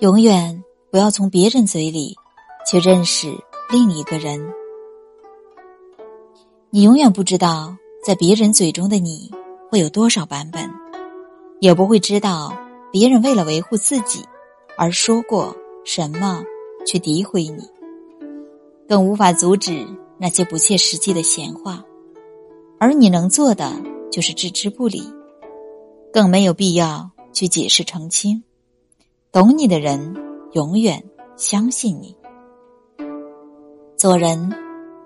永远不要从别人嘴里去认识另一个人。你永远不知道，在别人嘴中的你会有多少版本，也不会知道别人为了维护自己而说过什么去诋毁你，更无法阻止那些不切实际的闲话。而你能做的就是置之不理，更没有必要去解释澄清。懂你的人永远相信你。做人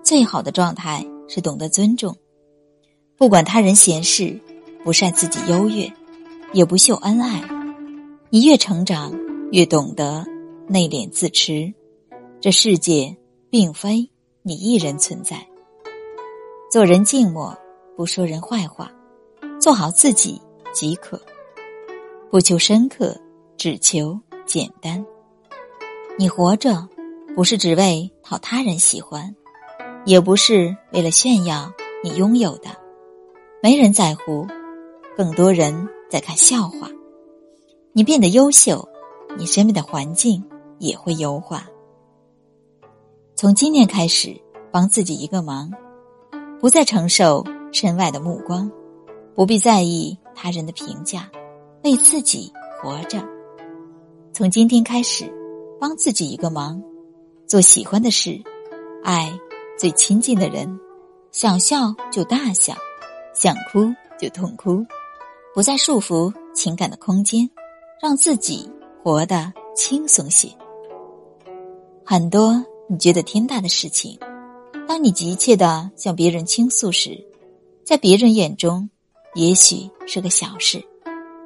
最好的状态是懂得尊重，不管他人闲事，不晒自己优越，也不秀恩爱。你越成长，越懂得内敛自持。这世界并非你一人存在。做人静默。不说人坏话，做好自己即可。不求深刻，只求简单。你活着，不是只为讨他人喜欢，也不是为了炫耀你拥有的。没人在乎，更多人在看笑话。你变得优秀，你身边的环境也会优化。从今天开始，帮自己一个忙，不再承受。身外的目光，不必在意他人的评价，为自己活着。从今天开始，帮自己一个忙，做喜欢的事，爱最亲近的人，想笑就大笑，想哭就痛哭，不再束缚情感的空间，让自己活得轻松些。很多你觉得天大的事情，当你急切的向别人倾诉时，在别人眼中，也许是个小事，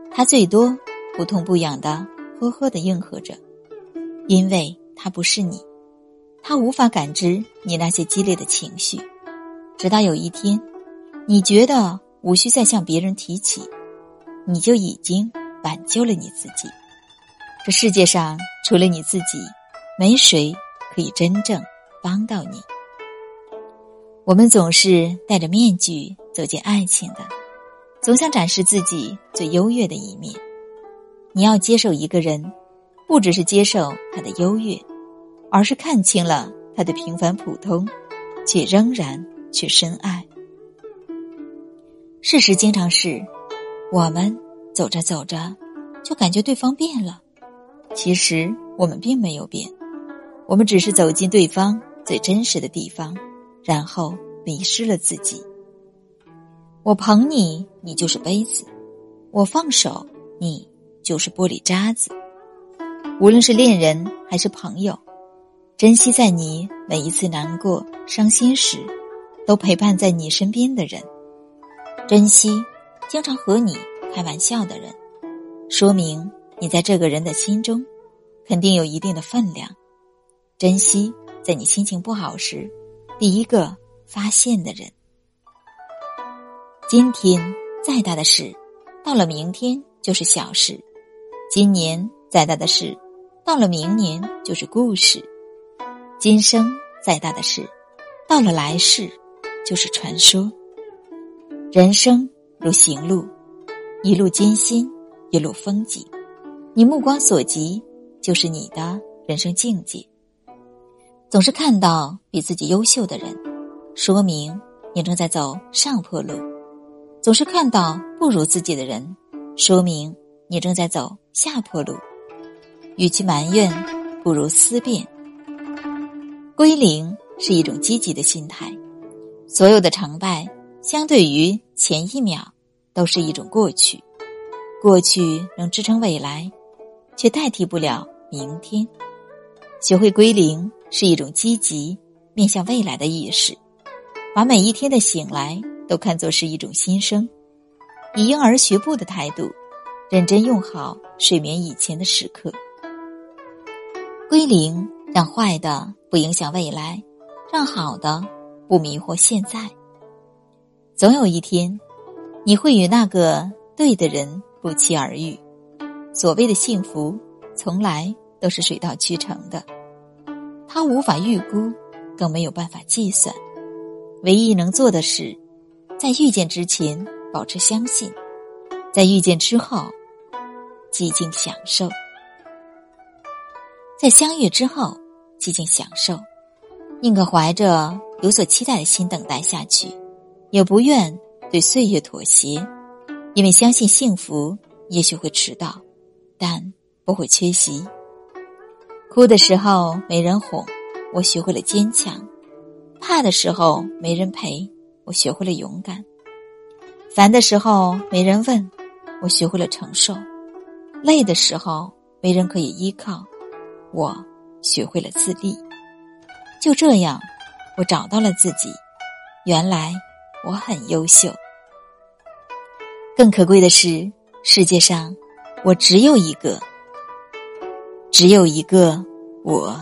他最多不痛不痒的呵呵的应和着，因为他不是你，他无法感知你那些激烈的情绪。直到有一天，你觉得无需再向别人提起，你就已经挽救了你自己。这世界上除了你自己，没谁可以真正帮到你。我们总是戴着面具。走进爱情的，总想展示自己最优越的一面。你要接受一个人，不只是接受他的优越，而是看清了他的平凡普通，却仍然去深爱。事实经常是，我们走着走着，就感觉对方变了。其实我们并没有变，我们只是走进对方最真实的地方，然后迷失了自己。我捧你，你就是杯子；我放手，你就是玻璃渣子。无论是恋人还是朋友，珍惜在你每一次难过、伤心时，都陪伴在你身边的人；珍惜经常和你开玩笑的人，说明你在这个人的心中肯定有一定的分量；珍惜在你心情不好时第一个发现的人。今天再大的事，到了明天就是小事；今年再大的事，到了明年就是故事；今生再大的事，到了来世就是传说。人生如行路，一路艰辛，一路风景。你目光所及，就是你的人生境界。总是看到比自己优秀的人，说明你正在走上坡路。总是看到不如自己的人，说明你正在走下坡路。与其埋怨，不如思辨。归零是一种积极的心态。所有的成败，相对于前一秒，都是一种过去。过去能支撑未来，却代替不了明天。学会归零是一种积极面向未来的意识，把每一天的醒来。都看作是一种新生，以婴儿学步的态度，认真用好睡眠以前的时刻。归零，让坏的不影响未来，让好的不迷惑现在。总有一天，你会与那个对的人不期而遇。所谓的幸福，从来都是水到渠成的，他无法预估，更没有办法计算。唯一能做的是。在遇见之前，保持相信；在遇见之后，寂静享受。在相遇之后寂静享受，宁可怀着有所期待的心等待下去，也不愿对岁月妥协，因为相信幸福也许会迟到，但不会缺席。哭的时候没人哄，我学会了坚强；怕的时候没人陪，我学会了勇敢；烦的时候没人问，我学会了承受；累的时候没人可以依靠，我学会了自立。就这样，我找到了自己。原来我很优秀。更可贵的是，世界上我只有一个。只有一个我。